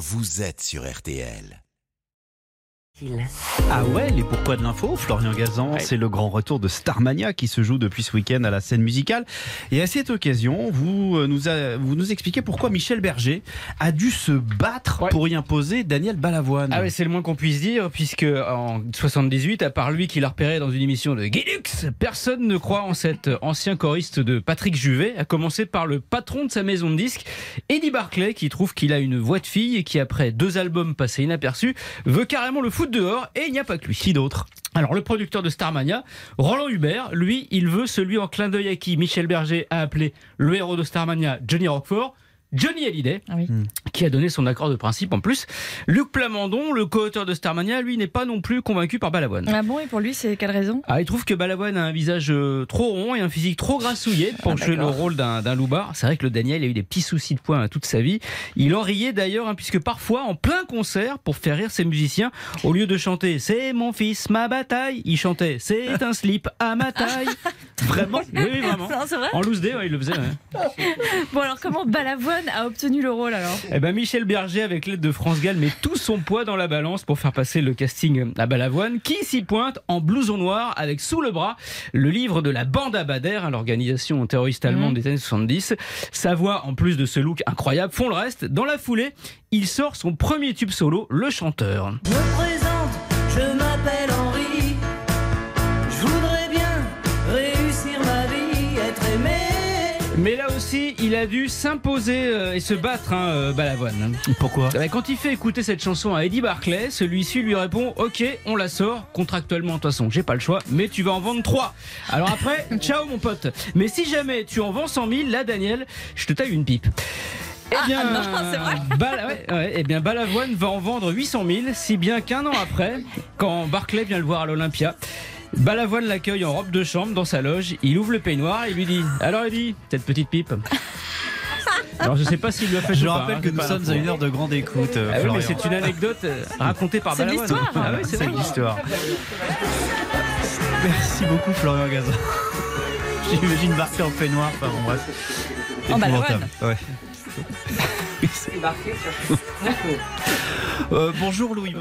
vous êtes sur RTL. Ah ouais, les pourquoi de l'info, Florian Gazan, c'est le grand retour de Starmania qui se joue depuis ce week-end à la scène musicale. Et à cette occasion, vous euh, nous, a- vous nous expliquez pourquoi Michel Berger a dû se battre Ouais. pour y imposer Daniel Balavoine. Ah ouais, c'est le moins qu'on puisse dire, puisque en 78, à part lui qui l'a repéré dans une émission de Guilux, personne ne croit en cet ancien choriste de Patrick Juvet, à commencer par le patron de sa maison de disques, Eddie Barclay, qui trouve qu'il a une voix de fille et qui, après deux albums passés inaperçus, veut carrément le foutre dehors, et il n'y a pas que lui. Qui d'autre? Alors, le producteur de Starmania, Roland Hubert, lui, il veut celui en clin d'œil à qui Michel Berger a appelé le héros de Starmania, Johnny Rockford. Johnny Hallyday, Ah oui. qui a donné son accord de principe en plus. Luc Plamondon, le co-auteur de Starmania, lui n'est pas non plus convaincu par Balavoine. Ah bon, et pour lui, c'est quelle raison? Ah, il trouve que Balavoine a un visage euh, trop rond et un physique trop grassouillet pour Ah, jouer le rôle d'un loupard. C'est vrai que le Daniel a eu des petits soucis de poing toute sa vie. Il en riait d'ailleurs, hein, puisque parfois, en plein concert, pour faire rire ses musiciens, au lieu de chanter C'est mon fils, ma bataille, il chantait C'est un slip à ma taille. Vraiment Oui, vraiment. Non, c'est vrai? En loose day, ouais, il le faisait. ouais. Bon, alors comment Balavoine a obtenu le rôle alors Eh ben Michel Berger, avec l'aide de France Gall, met tout son poids dans la balance pour faire passer le casting à Balavoine, qui s'y pointe en blouson noir avec sous le bras le livre de la bande à Bader, hein, l'organisation terroriste allemande des années 70. Sa voix, en plus de ce look incroyable, font le reste. Dans la foulée, il sort son premier tube solo, Le Chanteur. Je Mais là aussi, il a dû s'imposer euh, et se battre, hein, euh, Balavoine. Pourquoi Eh ben, Quand il fait écouter cette chanson à Eddie Barclay, celui-ci lui répond Ok, on la sort. Contractuellement, de toute façon, j'ai pas le choix, mais tu vas en vendre 3. Alors après, ciao mon pote. Mais si jamais tu en vends 100 000, là, Daniel, je te taille une pipe. Eh bien, non, vrai Bala- ouais, ouais, eh bien, Balavoine va en vendre 800 000, si bien qu'un an après, quand Barclay vient le voir à l'Olympia, Balavoine l'accueille en robe de chambre dans sa loge. Il ouvre le peignoir et lui dit Alors, Eddie, cette petite pipe. Alors, je sais pas s'il lui a fait Je ou rappelle hein, que c'est nous sommes à une heure de grande écoute. euh, Ah oui, mais c'est une anecdote euh, racontée par C'est Balavoine. l'histoire. Ah oui, c'est C'est l'histoire. Merci beaucoup Florian Gazan. J'imagine Barclay en peignoir, enfin bon bref. En Épouvantable. Ouais. Euh, bonjour Louis.